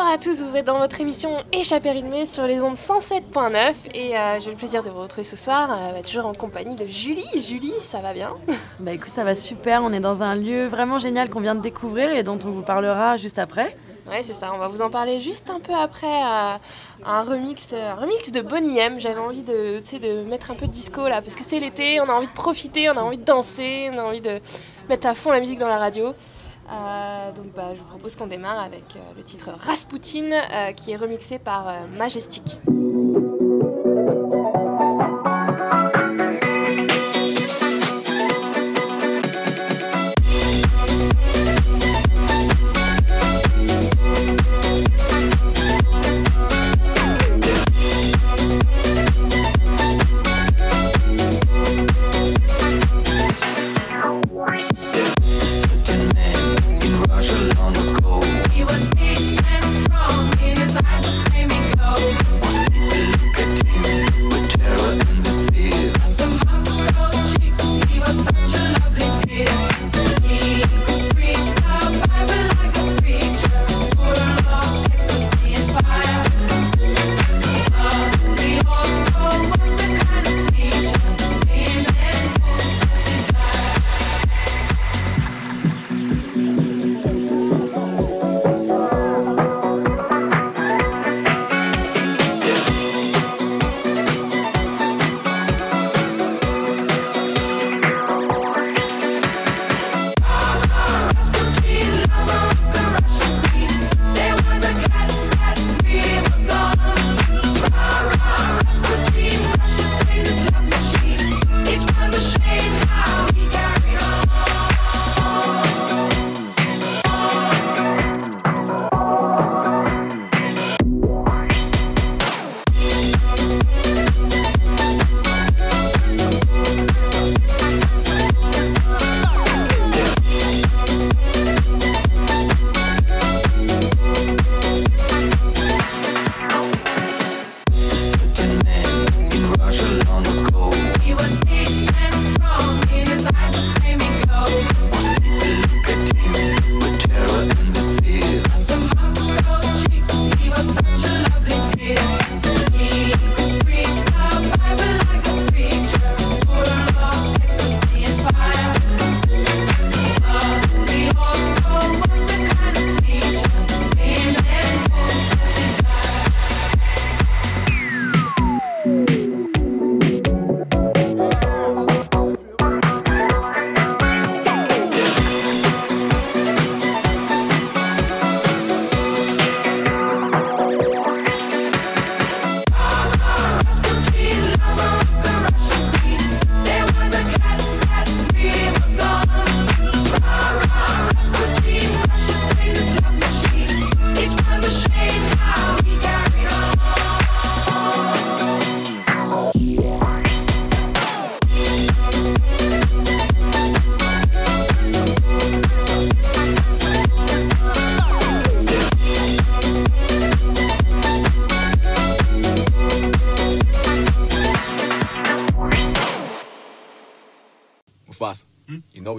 Bonsoir à tous, vous êtes dans votre émission Échappée rythmée sur les ondes 107.9 et euh, j'ai le plaisir de vous retrouver ce soir, euh, bah, toujours en compagnie de Julie. Julie, ça va bien? Bah écoute, ça va super, on est dans un lieu vraiment génial qu'on vient de découvrir et dont on vous parlera juste après. Ouais, c'est ça, on va vous en parler juste un peu après euh, un, remix, un remix de Bonnie M. J'avais envie de, de mettre un peu de disco là, parce que c'est l'été, on a envie de profiter, on a envie de danser, on a envie de mettre à fond la musique dans la radio. Euh, donc bah, je vous propose qu'on démarre avec euh, le titre Rasputin euh, qui est remixé par Majestic.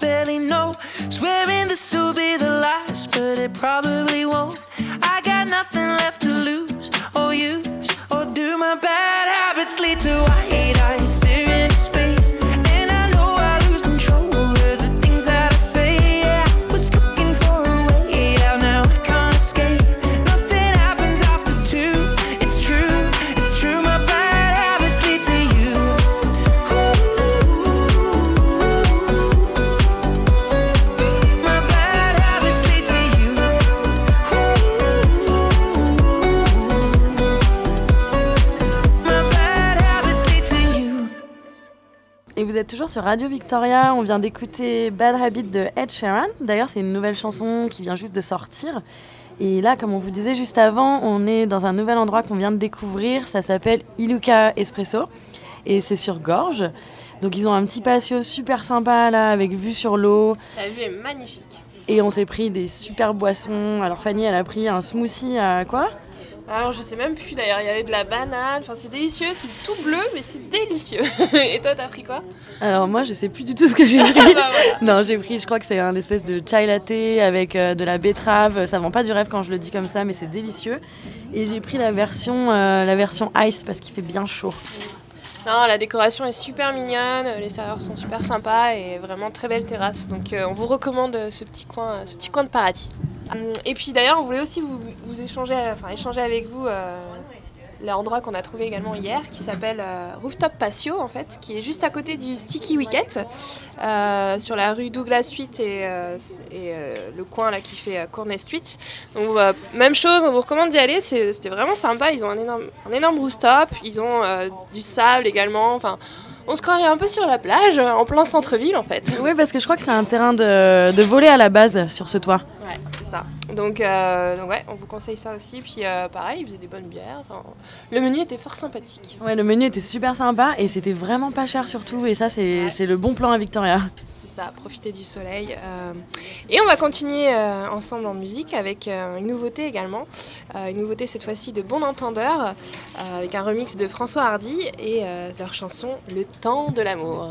Barely know. Swearing this will be the last, but it probably won't. I got nothing sur Radio Victoria, on vient d'écouter Bad Habit de Ed Sheeran. D'ailleurs, c'est une nouvelle chanson qui vient juste de sortir. Et là, comme on vous disait juste avant, on est dans un nouvel endroit qu'on vient de découvrir. Ça s'appelle Iluka Espresso. Et c'est sur Gorge. Donc ils ont un petit patio super sympa là, avec vue sur l'eau. La vue est magnifique. Et on s'est pris des super boissons. Alors Fanny, elle a pris un smoothie à quoi? Alors je sais même plus d'ailleurs, il y avait de la banane, enfin c'est délicieux, c'est tout bleu mais c'est délicieux. Et toi t'as pris quoi? Alors moi, je sais plus du tout ce que j'ai pris. Ah bah voilà. Non, j'ai pris, je crois que c'est un espèce de chai latte avec euh, de la betterave. Ça vend pas du rêve quand je le dis comme ça, mais c'est délicieux. Et j'ai pris la version, euh, la version ice parce qu'il fait bien chaud. Non, la décoration est super mignonne, les serveurs sont super sympas et vraiment très belle terrasse. Donc euh, on vous recommande ce petit coin, ce petit coin de paradis. Hum, Et puis d'ailleurs, on voulait aussi vous, échanger, enfin échanger avec vous euh, l'endroit qu'on a trouvé également hier, qui s'appelle Rooftop Patio, en fait, qui est juste à côté du Sticky Wicket, sur la rue Douglas Street et, le coin là qui fait Courtney Street. Donc, même chose, on vous recommande d'y aller, c'était vraiment sympa. Ils ont un énorme, un énorme rooftop, ils ont du sable également. Enfin, on se croirait un peu sur la plage, en plein centre-ville en fait. Oui, parce que je crois que c'est un terrain de, de voler à la base sur ce toit. Ouais, c'est ça. Donc, euh, donc, ouais, on vous conseille ça aussi. Puis euh, pareil, ils faisaient des bonnes bières. Enfin, le menu était fort sympathique. Ouais, le menu était super sympa et c'était vraiment pas cher surtout. Et ça, c'est Ouais. le bon plan à Victoria. C'est ça, profiter du soleil. euh. Et on va continuer ensemble en musique avec une nouveauté également. Une nouveauté cette fois-ci de Bon Entendeur, avec un remix de François Hardy et leur chanson Le temps de l'amour.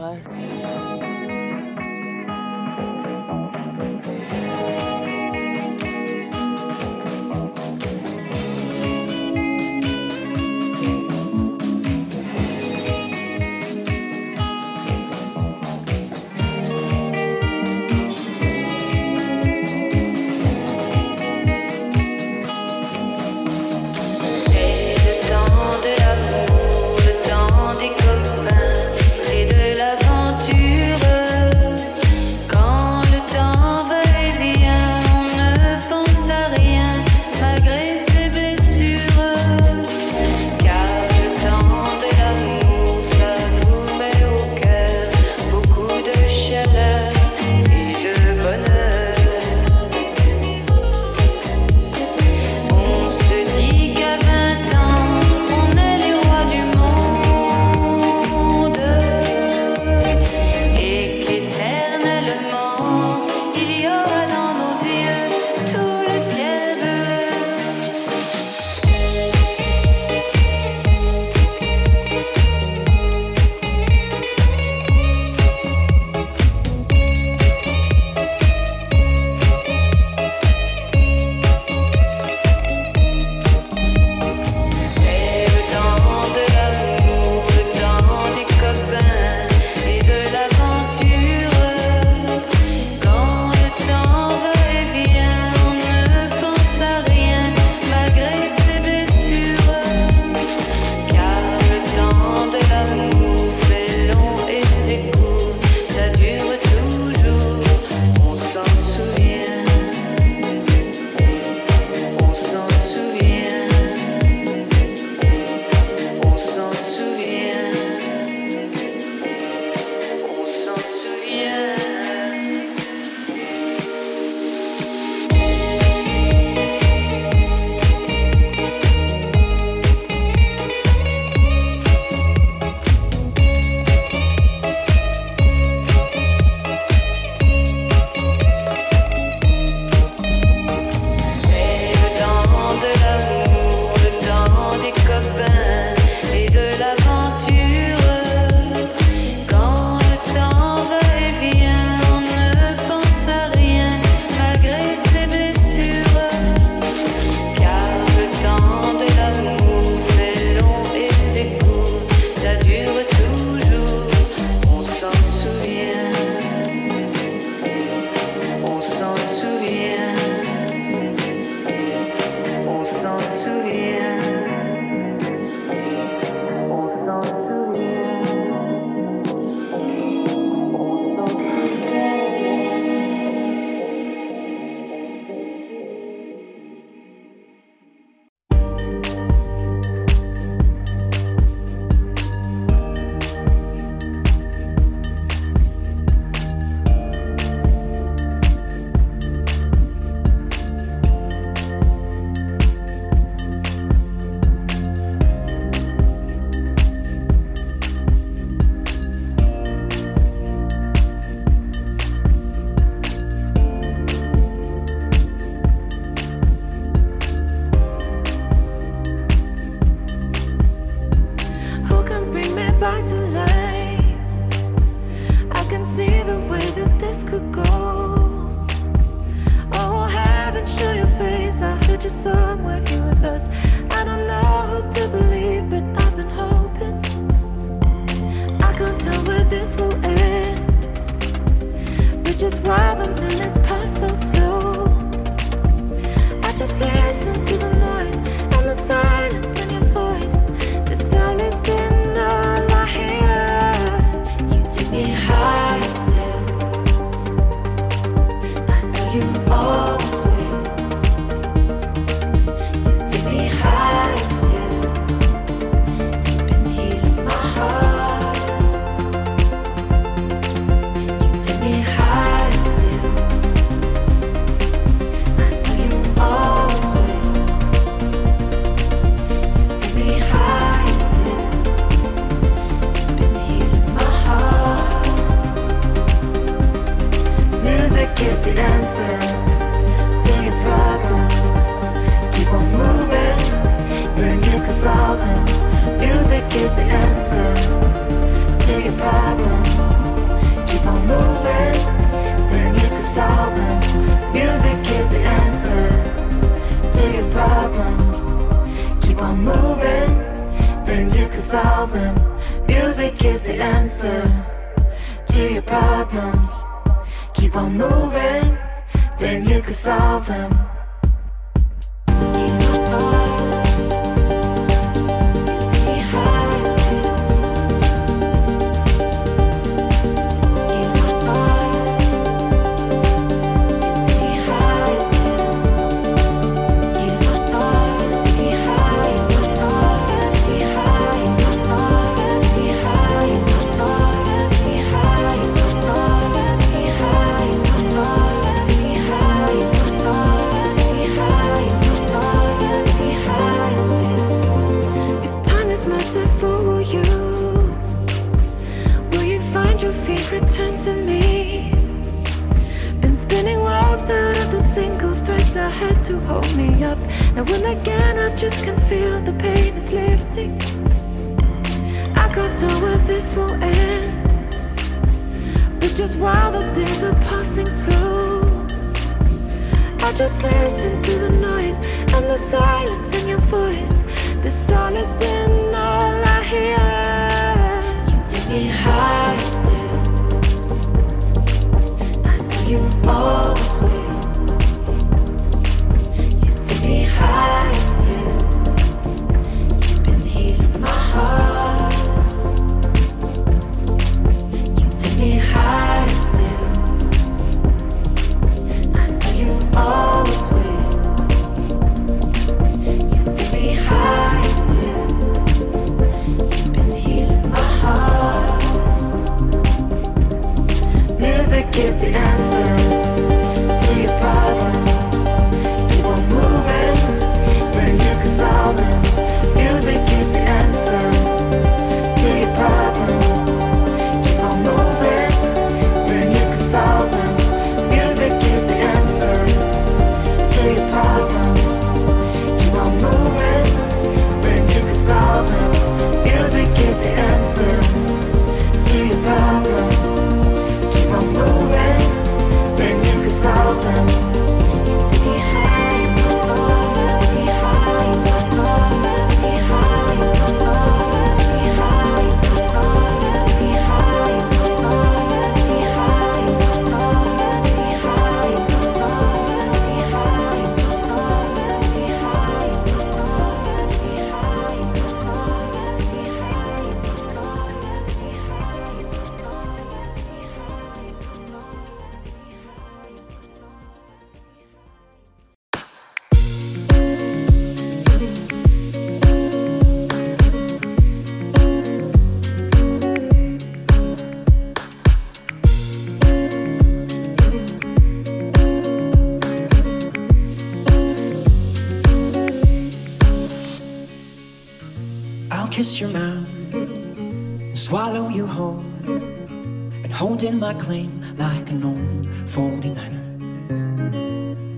your mouth and swallow you whole. and hold in my claim like an old 49er.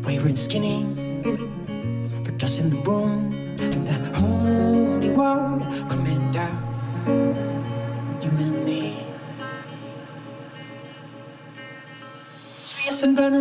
Wayward skinny for dust in the room from that holy word coming down. You and me. Sweet Savannah.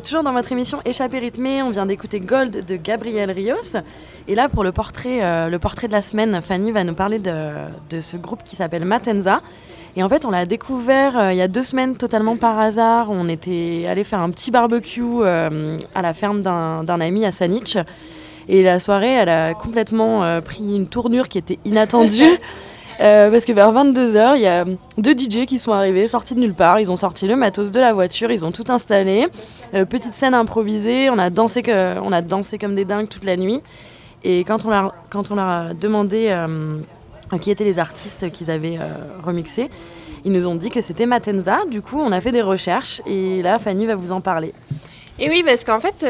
Toujours dans votre émission Échappée rythmée. On vient d'écouter Gold de Gabriel Rios. Et là, pour le portrait, euh, le portrait de la semaine, Fanny va nous parler de, de ce groupe qui s'appelle Matenza. Et en fait, on l'a découvert euh, il y a deux semaines totalement par hasard. On était allé faire un petit barbecue euh, à la ferme d'un ami à Sanich. Et la soirée, elle a complètement pris une tournure qui était inattendue. Euh, parce que vers 22h, il y a deux DJ qui sont arrivés, sortis de nulle part. Ils ont sorti le matos de la voiture, ils ont tout installé. Euh, petite scène improvisée, on a, dansé on a dansé comme des dingues toute la nuit. Et quand on, a, quand on leur a demandé euh, qui étaient les artistes qu'ils avaient remixés, ils nous ont dit que c'était Matenza. Du coup, on a fait des recherches et là, Fanny va vous en parler. Et oui, parce qu'en fait,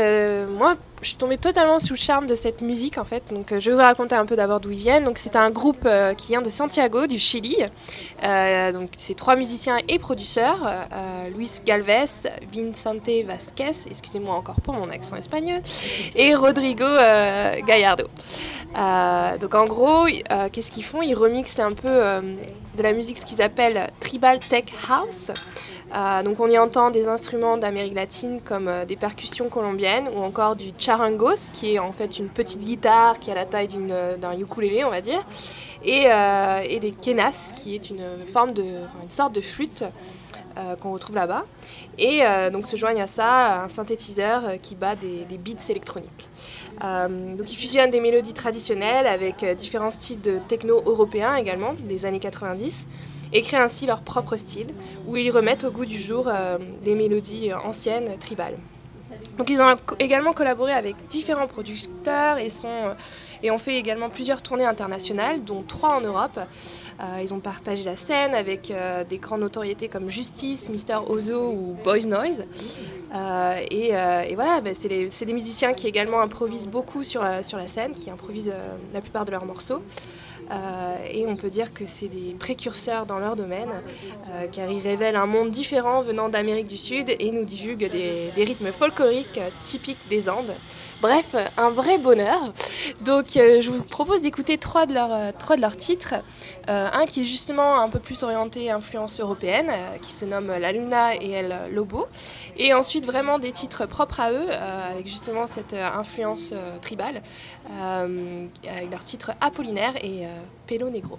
moi, je suis tombée totalement sous le charme de cette musique en fait. Donc euh, je vais vous raconter un peu d'abord d'où ils viennent. Donc c'est un groupe euh, qui vient de Santiago, du Chili. Euh, donc c'est trois musiciens et producteurs Luis Galvez, Vincente Vasquez, excusez-moi encore pour mon accent espagnol, et Rodrigo Gallardo. donc en gros, qu'est-ce qu'ils font? Ils remixent un peu de la musique ce qu'ils appellent tribal tech house. Euh, donc on y entend des instruments d'Amérique latine comme euh, des percussions colombiennes ou encore du charangos qui est en fait une petite guitare qui a la taille euh, d'un ukulélé on va dire et, des kenas qui est une forme de une sorte de flûte qu'on retrouve là-bas et donc se joignent à ça un synthétiseur qui bat des, beats électroniques. donc ils fusionnent des mélodies traditionnelles avec différents styles de techno européens également des années 90 et créent ainsi leur propre style, où ils remettent au goût du jour euh, des mélodies anciennes, tribales. Donc ils ont également collaboré avec différents producteurs et, sont, euh, et ont fait également plusieurs tournées internationales, dont trois en Europe. Euh, ils ont partagé la scène avec des grandes notoriétés comme Justice, Mister Ozo ou Boys Noise. et, voilà, bah, c'est des musiciens qui également improvisent beaucoup sur sur la scène, qui improvisent la plupart de leurs morceaux. Euh, et on peut dire que c'est des précurseurs dans leur domaine, euh, car ils révèlent un monde différent venant d'Amérique du Sud et nous divulguent des, des rythmes folkloriques typiques des Andes. Bref, un vrai bonheur. Donc euh, je vous propose d'écouter trois de leurs euh, titres. Euh, un qui est justement un peu plus orienté influence européenne, qui se nomme La Luna et El Lobo. Et ensuite vraiment des titres propres à eux, avec justement cette influence tribale, avec leurs titres Apollinaire et Pelo Negro.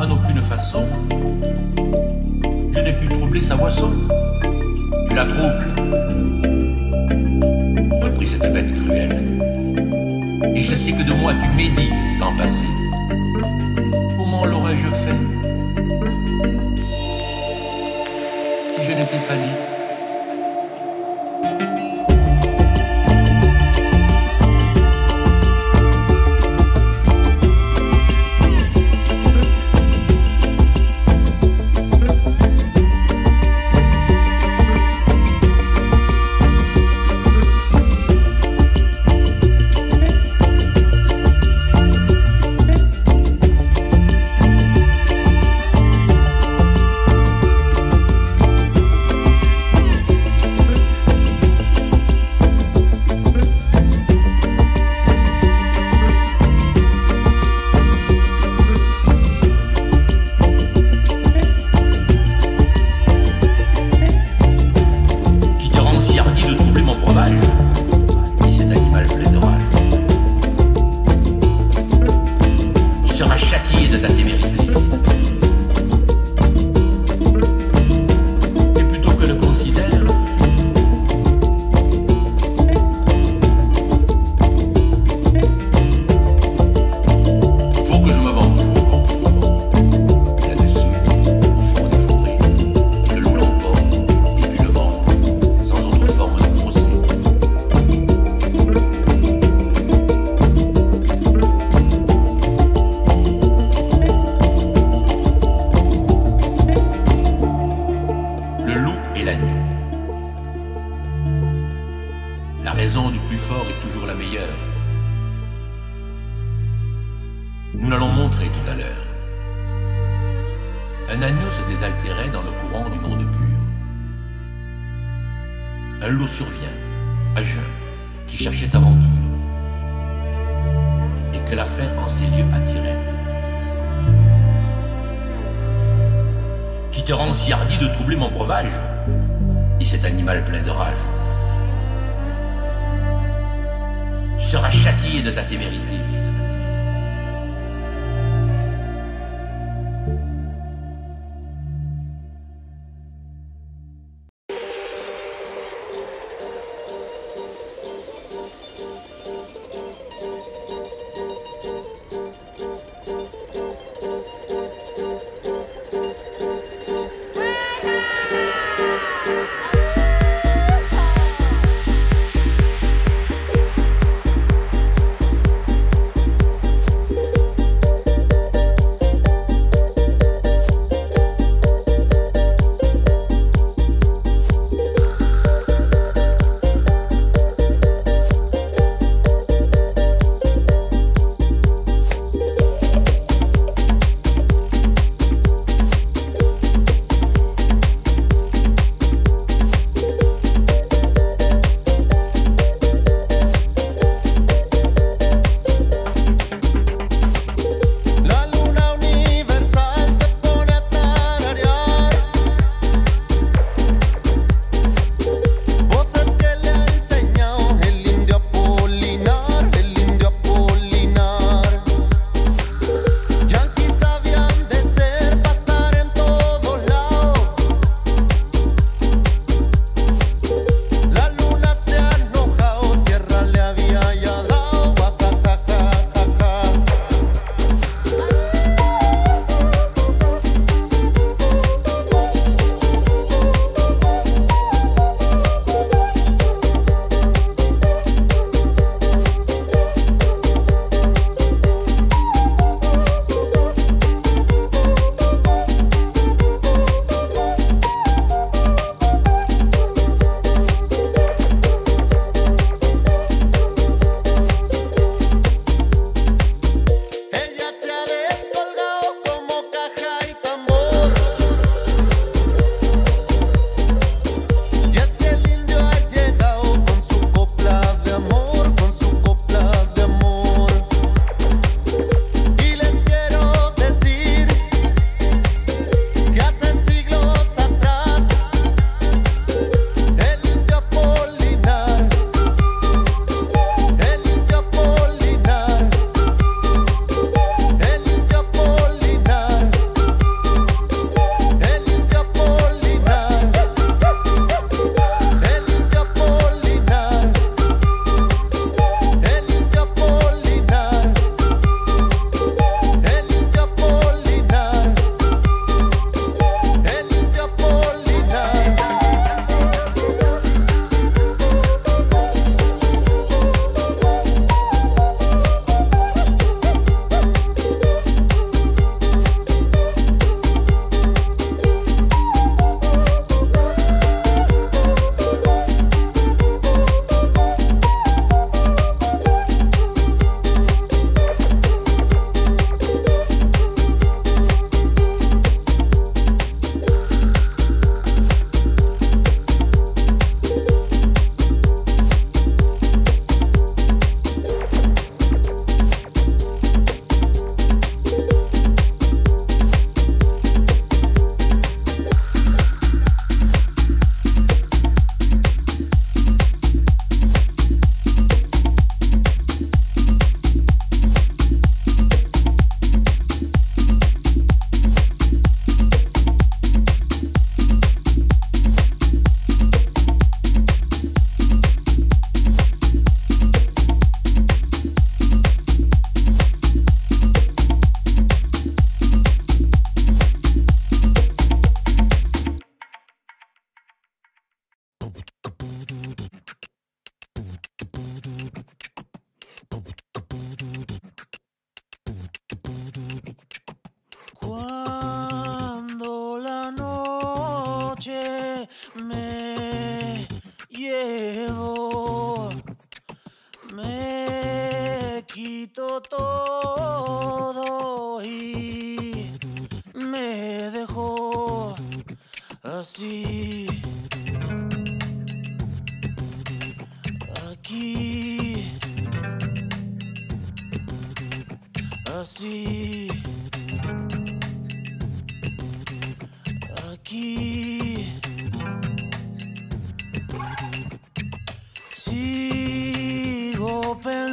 en aucune façon, je n'ai pu troubler sa boisson. Tu la troubles, reprit cette bête cruelle. Et je sais que de moi tu médis l'an passé. Comment l'aurais-je fait? Si je n'étais pas libre Un loup survient, à jeun, qui cherchait aventure, et que la faim en ces lieux attirait. Qui te rend si hardi de troubler mon breuvage? dit cet animal plein de rage. Tu seras châtié de ta témérité.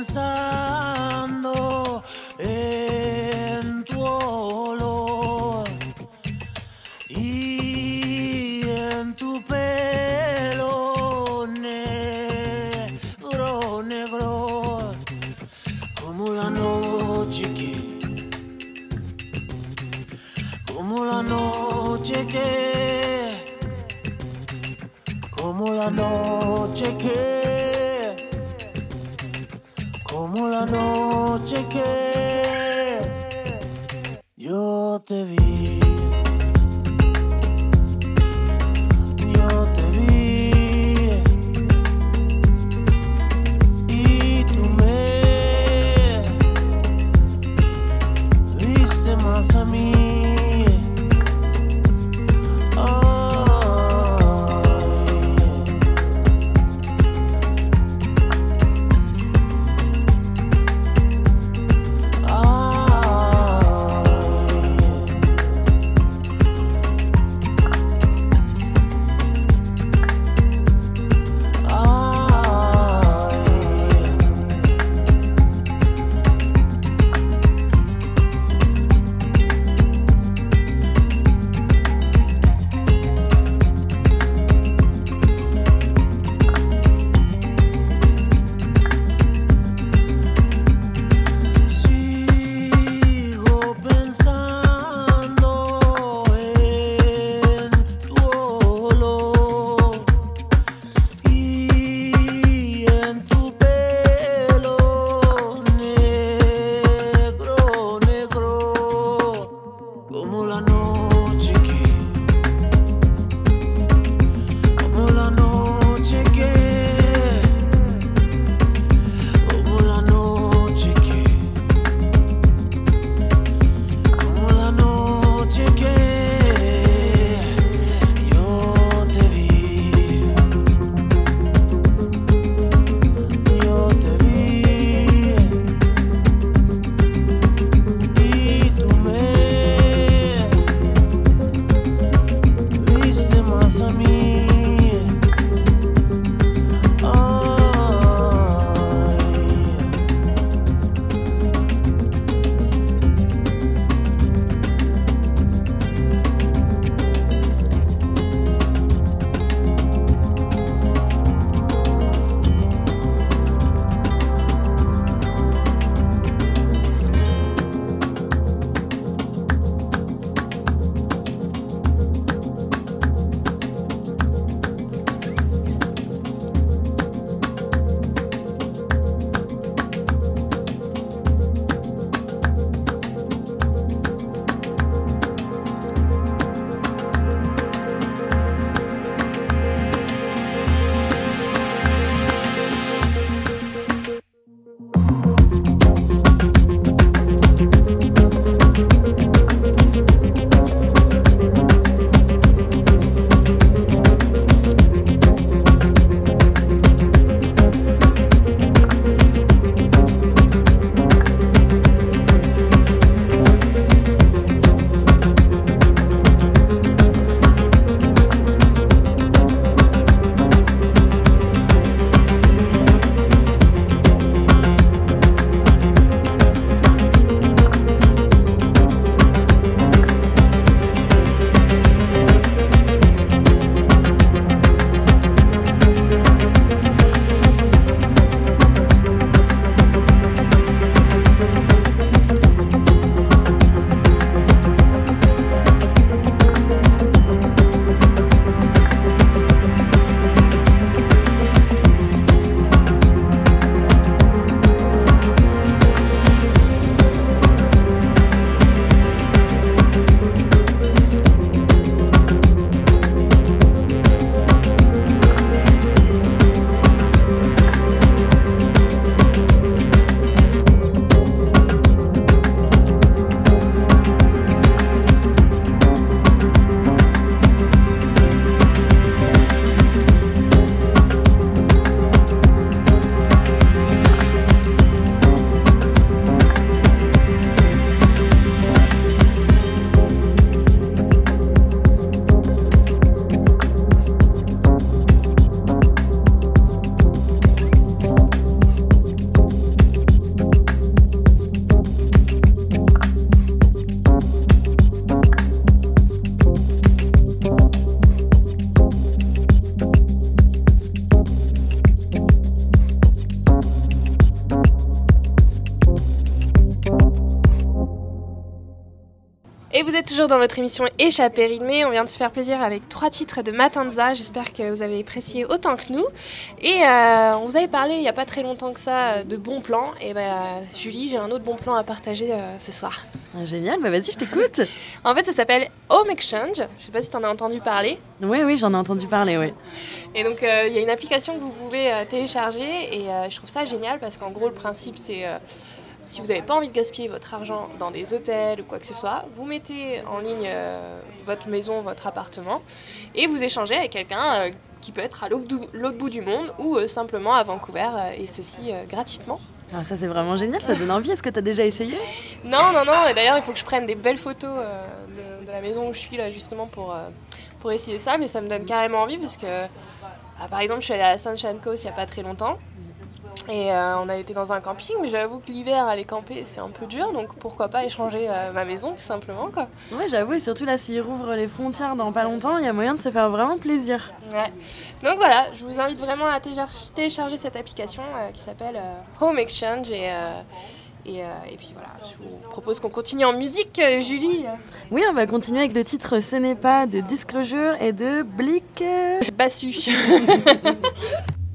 sun. Et vous êtes toujours dans votre émission Échappée rythmée. On vient de se faire plaisir avec trois titres de Matanza. J'espère que vous avez apprécié autant que nous. Et euh, on vous avait parlé il n'y a pas très longtemps que ça de bons plans. Et ben Julie, j'ai un autre bon plan à partager euh, ce soir. Ah, génial, bah vas-y, je t'écoute. en fait, ça s'appelle Home Exchange. Je sais pas si tu en as entendu parler. Oui, oui, j'en ai entendu parler, oui. Et donc, euh, il y a une application que vous pouvez télécharger. Et je trouve ça génial parce qu'en gros, le principe, c'est si vous n'avez pas envie de gaspiller votre argent dans des hôtels ou quoi que ce soit, vous mettez en ligne euh, votre maison, votre appartement et vous échangez avec quelqu'un euh, qui peut être à l'autre bout du monde ou euh, simplement à Vancouver et ceci gratuitement. Ah, ça c'est vraiment génial, ça donne envie. Est-ce que tu as déjà essayé? Non, non, non. Et d'ailleurs, il faut que je prenne des belles photos de, la maison où je suis là justement pour, pour essayer ça, mais ça me donne carrément envie parce que, bah, par exemple, je suis allée à la Sunshine Coast il n'y a pas très longtemps. Et euh, on a été dans un camping, mais j'avoue que l'hiver, aller camper, c'est un peu dur, donc pourquoi pas échanger euh, ma maison, tout simplement, quoi. Ouais, j'avoue, et surtout là, s'ils rouvrent les frontières dans pas longtemps, il y a moyen de se faire vraiment plaisir. Ouais. Donc voilà, je vous invite vraiment à télécharger cette application euh, qui s'appelle Home Exchange et... Et, et, puis voilà, je vous propose qu'on continue en musique, Julie. Oui, on va continuer avec le titre Ce n'est pas de Disclosure et de Blick. Bassu.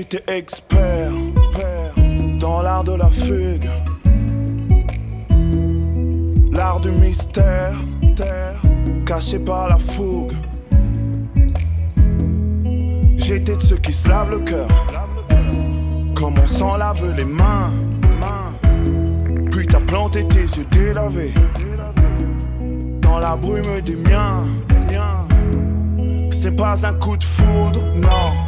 J'étais expert, dans l'art de la fugue. L'art du mystère, terre, caché par la fougue. J'étais de ceux qui se lavent le cœur. Comme on s'en lave les mains. Puis t'as planté tes yeux délavés. Dans la brume des miens. C'est pas un coup de foudre, non.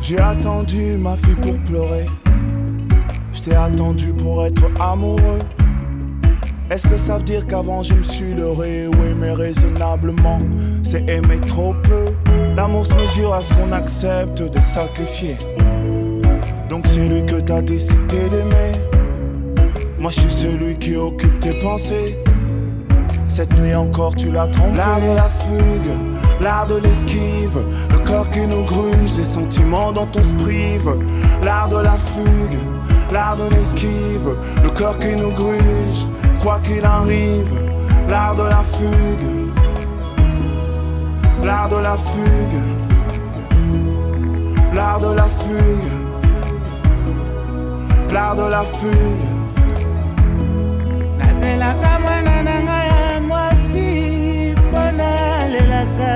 J'ai attendu ma fille pour pleurer. Je t'ai attendu pour être amoureux. Est-ce que ça veut dire qu'avant je me suis leurré? Oui, mais raisonnablement, c'est aimer trop peu. L'amour se mesure à ce qu'on accepte de sacrifier. Donc c'est lui que t'as décidé d'aimer. Moi je suis celui qui occupe tes pensées. Cette nuit encore tu l'as trompé. L'art de la fugue, l'art de l'esquive, le corps qui nous gruge, des sentiments dont on se prive. L'art de la fugue, l'art de l'esquive, le corps qui nous gruge, quoi qu'il arrive. L'art de la fugue, l'art de la fugue, l'art de la fugue, l'art de la fugue. na ngai nalelaka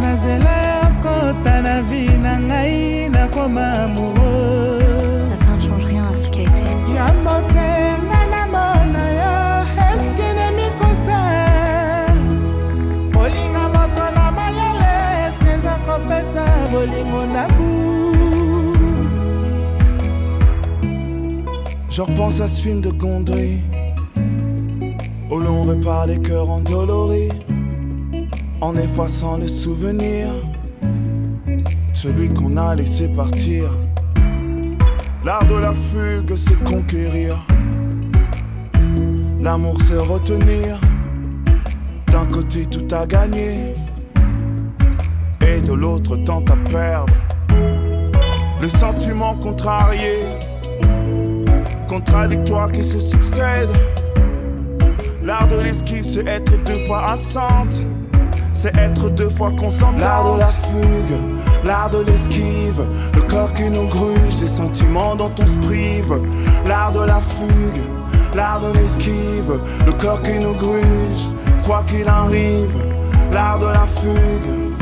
nazela yokota na vi na ngai nakoma amoureux. Je repense à ce film de Gondry Où l'on répare les cœurs endoloris En effaçant les souvenirs. Celui qu'on a laissé partir. L'art de la fugue c'est conquérir. L'amour c'est retenir. D'un côté tout à gagner. Et de l'autre tant à perdre. Le sentiment contrarié. Contradictoires qui se succèdent. L'art de l'esquive, c'est être deux fois absente. C'est être deux fois consentante. L'art de la fugue, l'art de l'esquive, le corps qui nous gruge, des sentiments dont on se prive. L'art de la fugue, l'art de l'esquive, le corps qui nous gruge, quoi qu'il arrive. L'art de la fugue,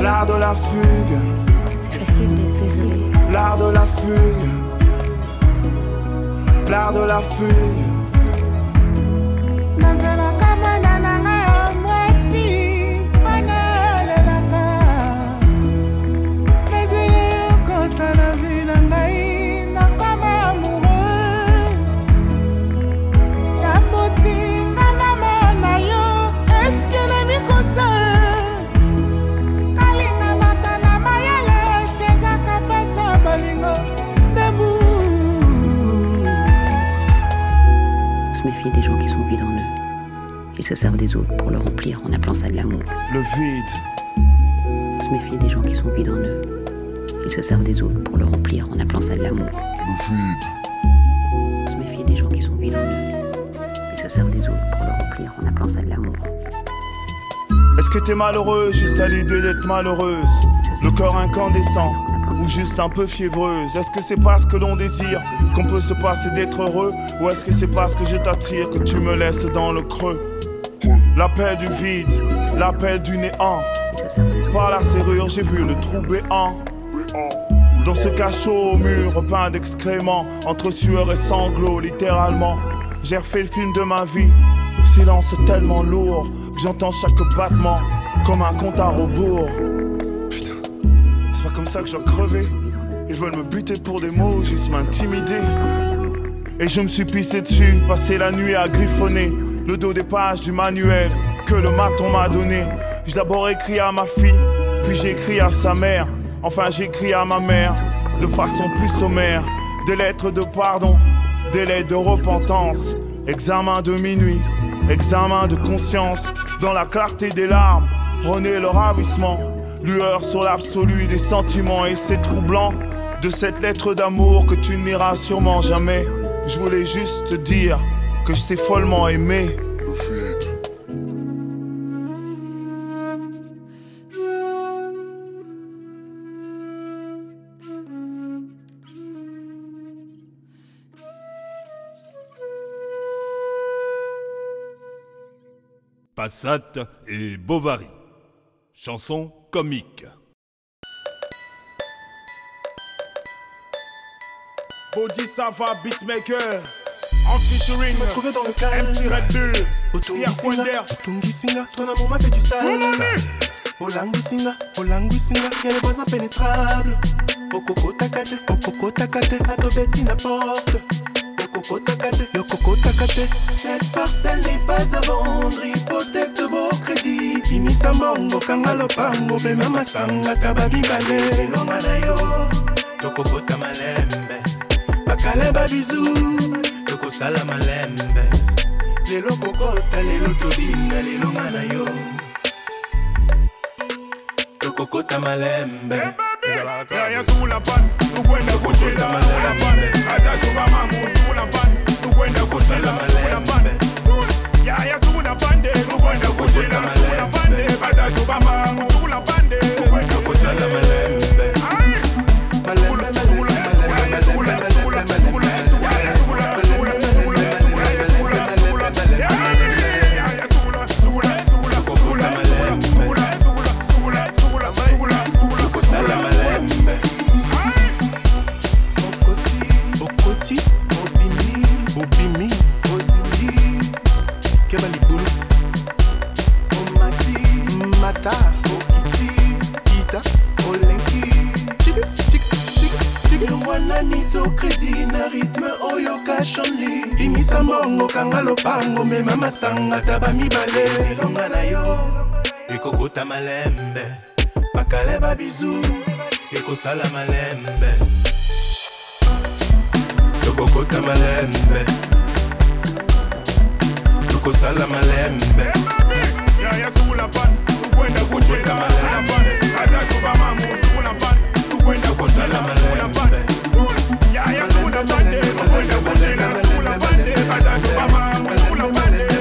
l'art de la fugue, l'art de la fugue, l'art de la fugue. Se servent des autres pour le remplir en appelant ça de l'amour. Le vide, On se méfie des gens qui sont vides en eux. Ils se servent des autres pour le remplir en appelant ça de l'amour. le vide, On se méfie des gens qui sont vides en eux. Ils se servent des autres pour le remplir en appelant ça de l'amour. Est-ce que t'es malheureuse Juste à l'idée d'être malheureuse. Le corps incandescent ou juste un peu fiévreuse. Est-ce que c'est parce que l'on désire qu'on peut se passer d'être heureux? Ou est-ce que c'est parce que je t'attire que tu me laisses dans le creux? L'appel du vide, l'appel du néant. Par la serrure, j'ai vu le trou béant. Dans ce cachot au mur peint d'excréments, entre sueur et sanglots, littéralement. J'ai refait le film de ma vie. Silence tellement lourd que j'entends chaque battement comme un compte à rebours. Putain, c'est pas comme ça que je dois crever. Ils veulent me buter pour des mots, juste m'intimider. Et je me suis pissé dessus, passé la nuit à griffonner le dos des pages du manuel que le maton m'a donné. J'ai d'abord écrit à ma fille, puis j'ai écrit à sa mère. Enfin, j'ai écrit à ma mère de façon plus sommaire. Des lettres de pardon, des lettres de repentance. Examen de minuit, examen de conscience. Dans la clarté des larmes, renaît le ravissement. Lueur sur l'absolu des sentiments et c'est troublant. De cette lettre d'amour que tu ne liras sûrement jamais. Je voulais juste te dire que je t'ai follement aimé. Passate et Bovary. Chanson comique. Body Sava Beatmaker Featuring me trouvais dans le calme MC Red Bull. Pierre Singa. Ton amour m'a fait du sale. Olangui Singa. Olangui Singa. Y'a les voisins pénétrables. Okoko takate Okoko takate Atobeti n'importe. Okoko takate Yokoko takate Cette parcelle n'est pas à vendre. Hypothèque de beau crédit Imisa mbongo Kanga lopango Bema masanga Kaba mibale. Elonga na yo Tokokota malembe. Bakale babizu tokosala malembe. Lelo kokota lelo tobinga lelo nga na yo. Tokokota malembe. Yaya sula pan Tukwenda kuchila sula pan Hata tuba mamu sula pan Tukwenda kuchila sula pan Yaya sula pande Tukwenda kuchila sula pande. Hata tuba mamu sula pande Tukwenda kuchila malembe. Malembe, malembe, okoti na nito kredi na rythme oyoka shanli imisa mbongo kanga lopango mema masanga ta bamibale elonga na yo ekokota malembe. Bakale babizu ekosala malembe. Tokokota malembe. Tokosala malembe. Tukwenda kucheza malembe. Atatu bamamu sukula pan tukwenda kucheza sukula pan. Yeah, yeah, school up on them. Pull up on them. School up on them. Badadu mama. School up on them.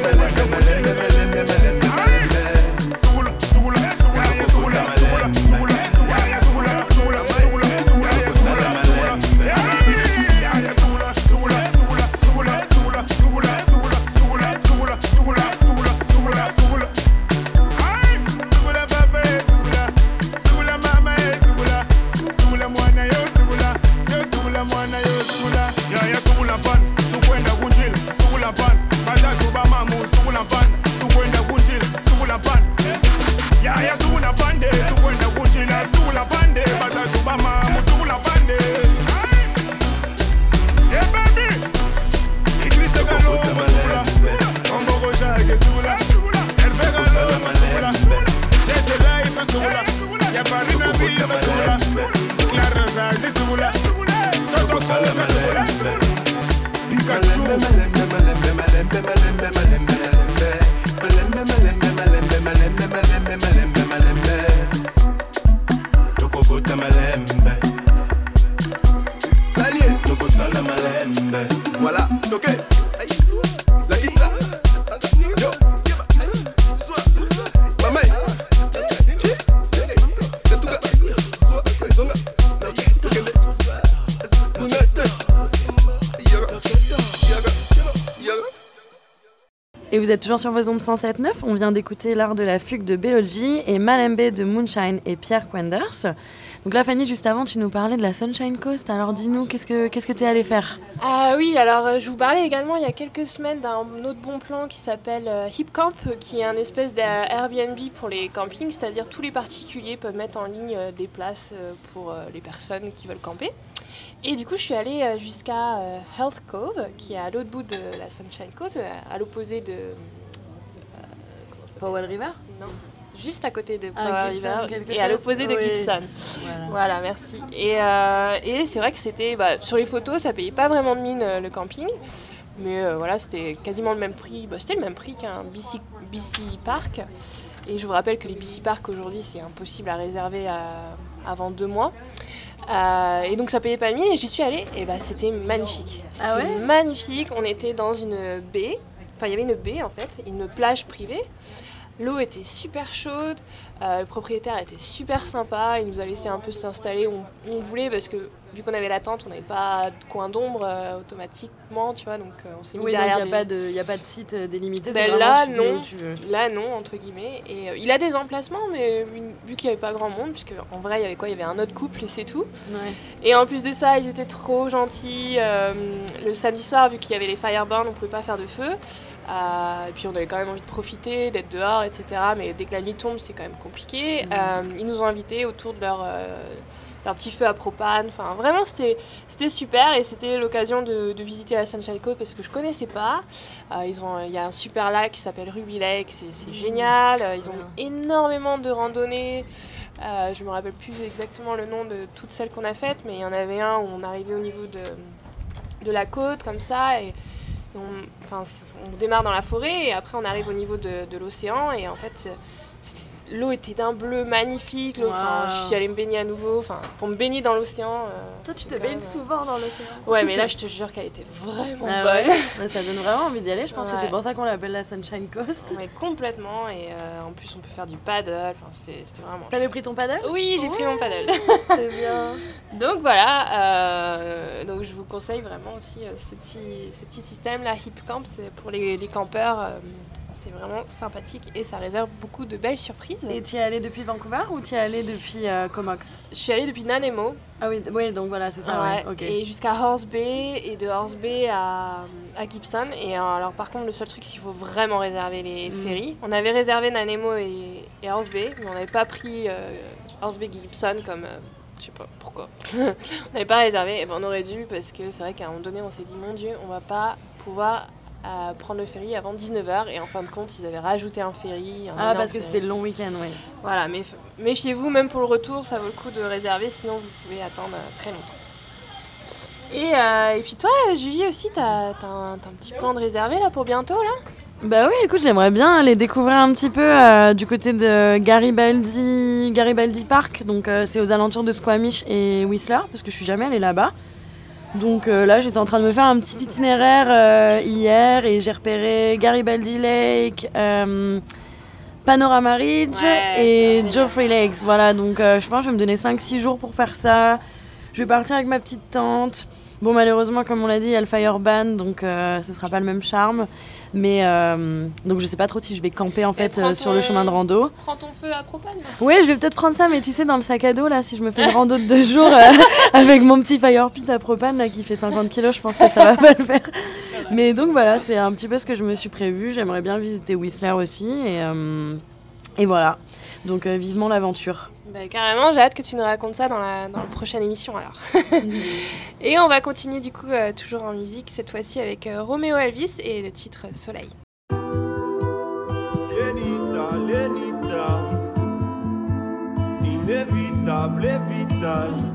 Toujours sur vos ondes 107.9. On vient d'écouter l'art de la fugue de Belogi et Malembe de Moonshine et Pierre Quenders. Donc là, Fanny, juste avant, tu nous parlais de la Sunshine Coast. Alors dis-nous, qu'est-ce que tu es allé faire? Ah oui, alors euh, je vous parlais également il y a quelques semaines d'un autre bon plan qui s'appelle euh, Hip Camp, qui est un espèce d'Airbnb pour les campings, c'est-à-dire tous les particuliers peuvent mettre en ligne euh, des places pour les personnes qui veulent camper. Et du coup, je suis allée euh, jusqu'à euh, Health Cove, qui est à l'autre bout de la Sunshine Coast, euh, à l'opposé de. euh, Powell River? Non. Juste à côté de Ah, Powell River et à l'opposé de Oui. Gibson. Voilà. Voilà, merci. Et, euh, et c'est vrai que c'était. bah, sur les photos, ça payait pas vraiment de mine le camping. Mais euh, voilà, c'était quasiment le même prix. Bah, c'était le même prix qu'un BC, BC Park. Et je vous rappelle que les BC Park aujourd'hui, c'est impossible à réserver à- avant deux mois. Euh, et donc ça payait pas mine et j'y suis allée et bah c'était magnifique. C'était Ah ouais magnifique. On était dans une baie. Enfin, il y avait une baie en fait, une plage privée. L'eau était super chaude, euh, le propriétaire était super sympa, il nous a laissé un peu s'installer où on, où on voulait parce que vu qu'on avait la tente, on n'avait pas de coin d'ombre euh, automatiquement, tu vois, donc euh, on s'est mis Oui, donc il derrière n'y a, des- pas de- y a pas de site euh, délimité. Ben c'est là, non. où tu veux. Là, non, entre guillemets. Et il a des emplacements, mais une- vu qu'il n'y avait pas grand monde, puisque en vrai, il y avait quoi Il y avait un autre couple et c'est tout. Ouais. Et en plus de ça, ils étaient trop gentils. Le samedi soir, vu qu'il y avait les fireburns, on pouvait pas faire de feu. Euh, et puis on avait quand même envie de profiter, d'être dehors, etc. Mais dès que la nuit tombe, c'est quand même compliqué. Euh, ils nous ont invités autour de leur, euh, leur petit feu à propane. Enfin, vraiment, c'était super. Et c'était l'occasion de, de visiter la Sunshine Coast parce que je connaissais pas. Euh, ils ont, il y a un super lac qui s'appelle Ruby Lake, c'est c'est génial. Ils ont énormément de randonnées. Euh, je me rappelle plus exactement le nom de toutes celles qu'on a faites, mais il y en avait un où on arrivait au niveau de, de la côte comme ça et on, on démarre dans la forêt et après on arrive au niveau de, de l'océan et en fait l'eau était d'un bleu magnifique. Enfin, je suis allée me baigner à nouveau. Enfin, pour me baigner dans l'océan. euh, Toi, tu te baignes même, euh, souvent dans l'océan. Ouais, mais là, je te jure qu'elle était vraiment Ah bonne. ouais Ça donne vraiment envie d'y aller. Je pense que Ouais. c'est pour ça qu'on l'appelle la Sunshine Coast. Ouais, complètement. Et euh, en plus, on peut faire du paddle. Enfin, c'était vraiment. T'avais pris ton paddle? Oui, j'ai pris mon paddle. C'est bien. donc voilà. euh, donc je vous conseille vraiment aussi euh, ce petit, ce petit système là, Hip Camp, c'est pour les, les campeurs. C'est vraiment sympathique et ça réserve beaucoup de belles surprises. Et tu es allé depuis Vancouver ou tu es allé depuis euh, Comox? Je suis allée depuis Nanaimo. Ah oui, oui donc voilà, c'est ça. Ouais. Ouais, ok. Et jusqu'à Horse Bay et de Horse Bay à, à Gibson. Et euh, alors par contre le seul truc c'est qu'il faut vraiment réserver les Mm. ferries. On avait réservé Nanaimo et, et Horse Bay, mais on n'avait pas pris euh, Horse Bay Gibson comme euh, je sais pas pourquoi. on n'avait pas réservé. Et ben on aurait dû parce que c'est vrai qu'à un moment donné on s'est dit mon dieu on va pas pouvoir euh, prendre le ferry avant 19h et en fin de compte ils avaient rajouté un ferry. un Ah, parce que c'était le long week-end, oui. Voilà, mais méfiez-vous, même pour le retour, ça vaut le coup de réserver, sinon vous pouvez attendre euh, très longtemps. Et, euh, et puis toi, Julie aussi, t'as t'as un, petit plan de réservé là pour bientôt là? Bah oui, écoute, j'aimerais bien aller découvrir un petit peu euh, du côté de Garibaldi, Garibaldi Park. Donc euh, c'est aux alentours de Squamish et Whistler, parce que je suis jamais allée là-bas. Donc euh, là, j'étais en train de me faire un petit itinéraire euh, hier et j'ai repéré Garibaldi Lake, euh, Panorama Ridge Ouais, et Geoffrey Lakes. Voilà, donc je pense que je vais me donner 5-6 jours pour faire ça. Je vais partir avec ma petite tante. Bon, malheureusement, comme on l'a dit, il y a le fireban, donc euh, ce sera pas le même charme. Mais euh, donc je sais pas trop si je vais camper en fait prends euh, sur le chemin de rando. Prends ton feu à propane. Ouais, je vais peut-être prendre ça, mais tu sais, dans le sac à dos, là, si je me fais une rando de deux jours euh, avec mon petit fire pit à propane, là, qui fait 50 kilos, je pense que ça va pas le faire. Mais donc voilà, c'est un petit peu ce que je me suis prévu. J'aimerais bien visiter Whistler aussi, et, euh, et voilà. Donc euh, vivement l'aventure. Bah, carrément, j'ai hâte que tu nous racontes ça dans la, dans la prochaine émission alors. et on va continuer du coup euh, toujours en musique, cette fois-ci avec euh, Roméo Elvis et le titre Soleil. Lenita, Lenita, inévitable et vital.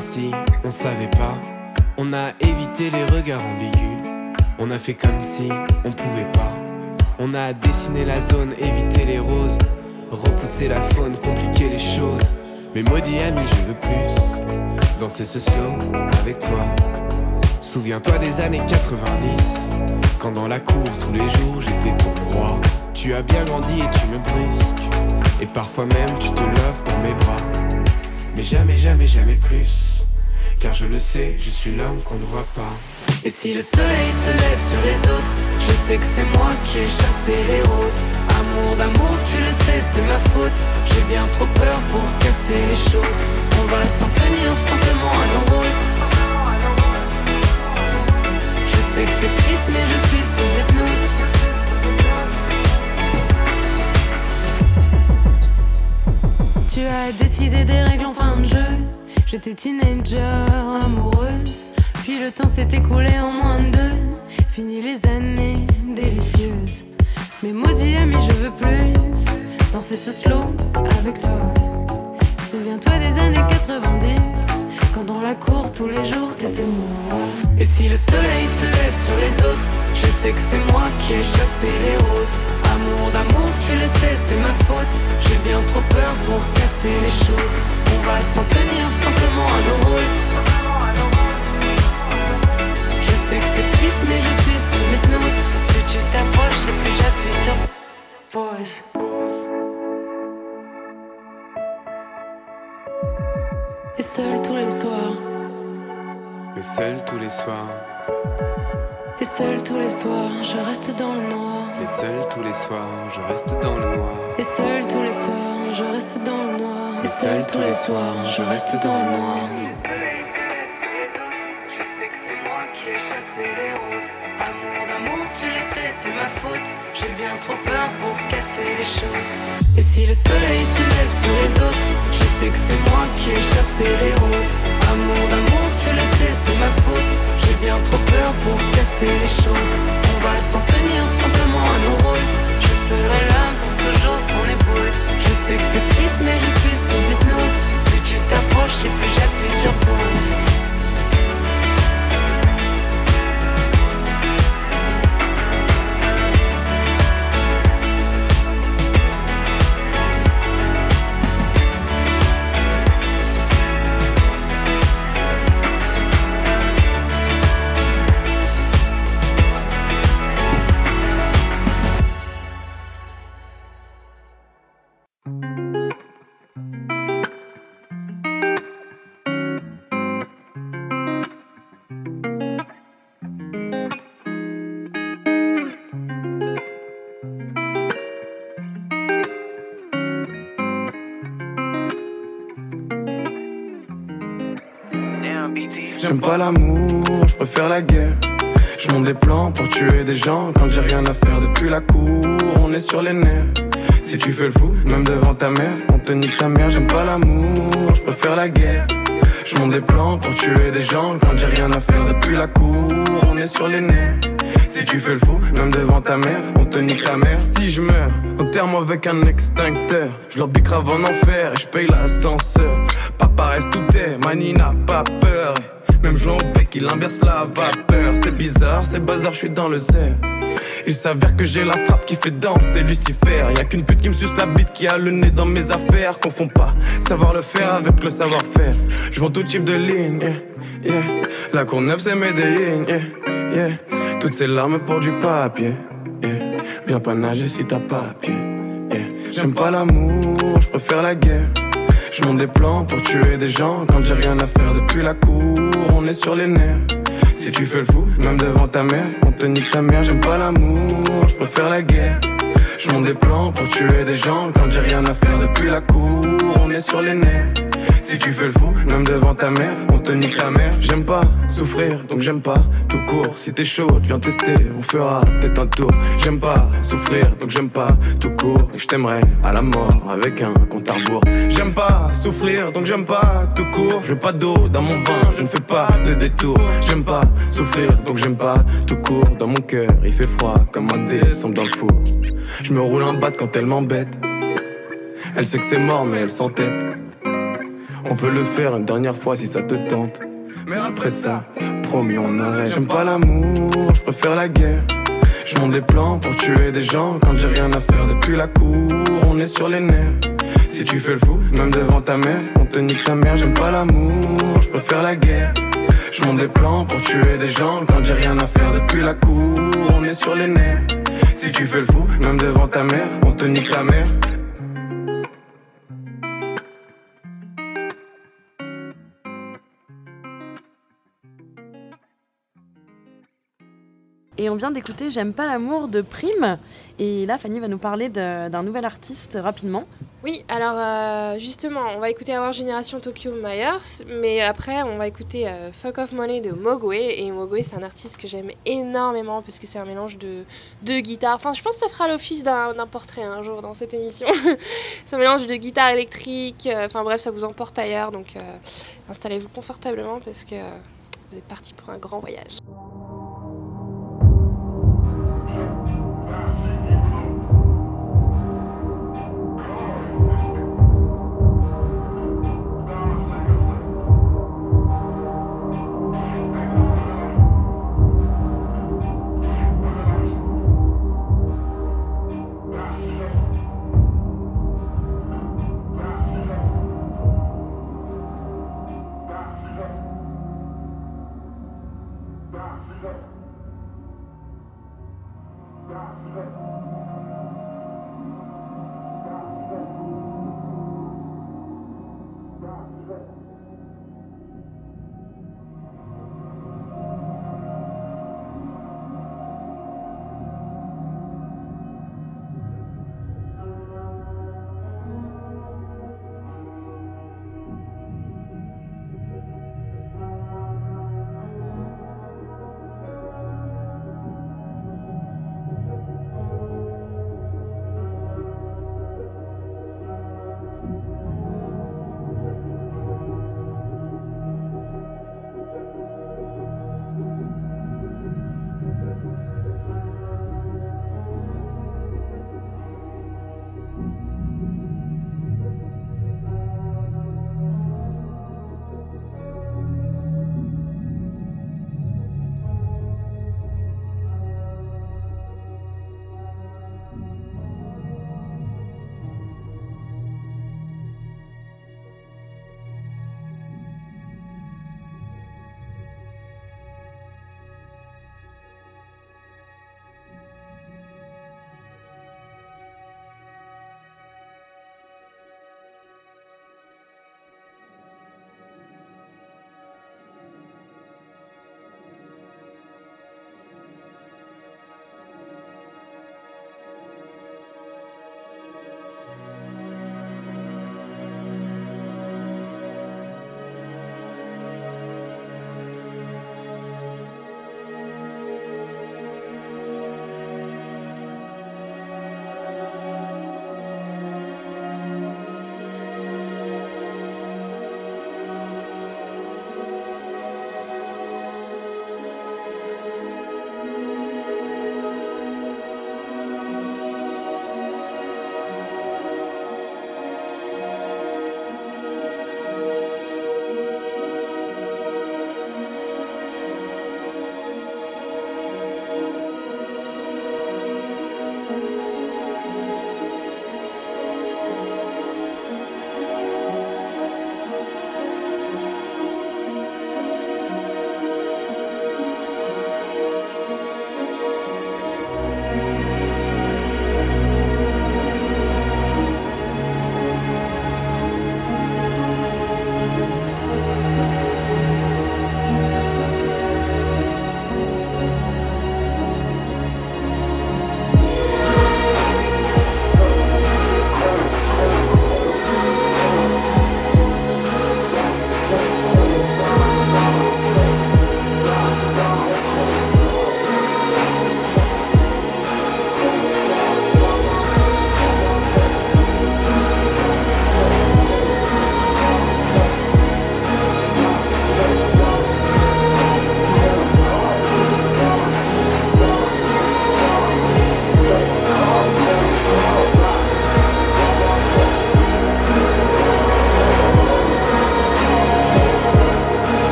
si on savait pas. On a évité les regards ambigus. On a fait comme si on pouvait pas. On a dessiné la zone, évité les roses. Repousser la faune, compliquer les choses. Mais maudit ami, je veux plus. Danser ce slow avec toi. Souviens-toi des années 90. Quand dans la cour, tous les jours, j'étais ton roi. Tu as bien grandi et tu me brusques. Et parfois même, tu te loves dans mes bras. Mais jamais, jamais, jamais plus. Car je le sais, je suis l'homme qu'on ne voit pas. Et si le soleil se lève sur les autres, je sais que c'est moi qui ai chassé les roses. Amour d'amour, tu le sais, c'est ma faute. J'ai bien trop peur pour casser les choses. On va s'en tenir simplement à nos rôles. Je sais que c'est triste, mais je suis sous hypnose. Tu as décidé des règles en fin de jeu. J'étais teenager, amoureuse. Puis le temps s'est écoulé en moins de deux. Fini les années délicieuses. Mais maudit ami, je veux plus danser ce slow avec toi. Souviens-toi des années 90. Quand dans la cour tous les jours t'étais moi. Et si le soleil se lève sur les autres, je sais que c'est moi qui ai chassé les roses. Amour d'amour, tu le sais, c'est ma faute. J'ai bien trop peur pour casser les choses. On va s'en tenir simplement à nos rôles. Je sais que c'est triste, mais je suis sous hypnose. Plus tu t'approches et plus j'appuie sur pause. Et seul tous les soirs, Mais seul tous les soirs, et seul tous les soirs, je reste dans le noir. mais seul tous les soirs, je reste dans le noir. Et seul tous les soirs, je reste dans le noir. Et seul tous les soirs, je reste dans le noir. Je sais que c'est moi qui ai chassé les roses. Amour d'amour, tu le sais, c'est ma faute. J'ai bien trop peur pour casser les choses. Et si le soleil se lève sur les autres, je sais que c'est moi qui ai chassé les roses. Amour d'amour, tu le sais, c'est ma faute. J'ai bien trop peur pour casser les choses. On va s'en tenir simplement à nos rôles. Je serai là pour toujours ton épaule. Sais c'est triste, mais je suis sous hypnose. Plus tu t'approches et plus j'appuie sur pause. J'aime pas l'amour, je préfère la guerre. Je monte des plans pour tuer des gens quand j'ai rien à faire depuis la cour. On est sur les nerfs. Si tu fais le fou, même devant ta mère, on te nique ta mère. J'aime pas l'amour, je préfère la guerre. Je monte des plans pour tuer des gens quand j'ai rien à faire depuis la cour. On est sur les nerfs. Si tu fais le fou, même devant ta mère, on te nique ta mère. Si je meurs, enterre-moi avec un extincteur. Je leur piquerai en enfer et je paye l'ascenseur. Papa reste tout est, Mani n'a pas peur. Même jouant au bec, il inverse la vapeur. C'est bizarre, c'est bazar, je suis dans le zère. Il s'avère que j'ai la frappe qui fait danser Lucifer. Y a qu'une pute qui me suce la bite qui a le nez dans mes affaires. Confonds pas savoir le faire avec le savoir-faire. Je vends tout type de ligne, yeah, yeah. La Courneuve, c'est Medellin, yeah, yeah. Toutes ces larmes pour du papier, yeah. Viens pas nager si t'as pas yeah. J'aime pas l'amour, je préfère la guerre. Je monte des plans pour tuer des gens quand j'ai rien à faire depuis la cour. On est sur les nerfs. Si tu fais le fou, même devant ta mère, on te nique ta mère. J'aime pas l'amour, je préfère la guerre. Je monte des plans pour tuer des gens quand j'ai rien à faire depuis la cour. On est sur les nerfs. Si tu fais le fou, même devant ta mère, on te nique ta mère. J'aime pas souffrir, donc j'aime pas tout court. Si t'es chaud, viens tester, on fera peut-être un tour. J'aime pas souffrir, donc j'aime pas tout court. Je t'aimerais à la mort avec un compte à rebours. J'aime pas souffrir, donc j'aime pas tout court. Je pas d'eau dans mon vin, je ne fais pas de détour. J'aime pas souffrir, donc j'aime pas tout court. Dans mon cœur, il fait froid comme un décembre dans le four. Je me roule un bat quand elle m'embête. Elle sait que c'est mort, mais elle s'entête. On peut le faire une dernière fois si ça te tente. Mais après ça, promis, on arrête. J'aime pas l'amour, je préfère la guerre. Je monte des plans pour tuer des gens quand j'ai rien à faire depuis la cour. On est sur les nerfs. Si tu fais le fou, même devant ta mère, on te nique ta mère. J'aime pas l'amour, je préfère la guerre. Je monte des plans pour tuer des gens quand j'ai rien à faire depuis la cour. On est sur les nerfs. Si tu fais le fou, même devant ta mère, on te nique ta mère. Et on vient d'écouter J'aime pas l'amour de Prime. Et là, Fanny va nous parler d'un nouvel artiste rapidement. Oui, alors euh, justement, on va écouter Our Génération Tokyo Myers, mais après, on va écouter euh, Fuck Off Money de Mogwe. Et Mogwe, c'est un artiste que j'aime énormément parce que c'est un mélange de, de guitare. Enfin, je pense que ça fera l'office d'un portrait un jour dans cette émission. c'est un mélange de guitare électrique. euh, Enfin, bref, ça vous emporte ailleurs. Donc, installez-vous confortablement parce que vous êtes parti pour un grand voyage.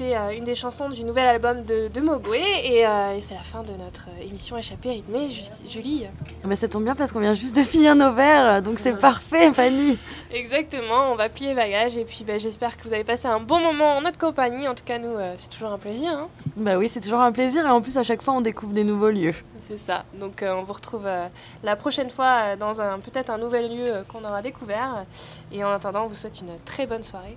D'écouter euh, une des chansons du nouvel album de, de et, euh, et c'est la fin de notre euh, émission échappée rythmée. Ju- Julie Ah bah, ça tombe bien parce qu'on vient juste de finir nos verres, donc c'est parfait, Fanny. Exactement, on va plier bagages et puis bah, j'espère que vous avez passé un bon moment en notre compagnie. En tout cas, nous, c'est toujours un plaisir. hein. Bah oui, c'est toujours un plaisir et en plus à chaque fois on découvre des nouveaux lieux. C'est ça. Donc on vous retrouve la prochaine fois dans un peut-être un nouvel lieu qu'on aura découvert. Et en attendant, on vous souhaite une très bonne soirée.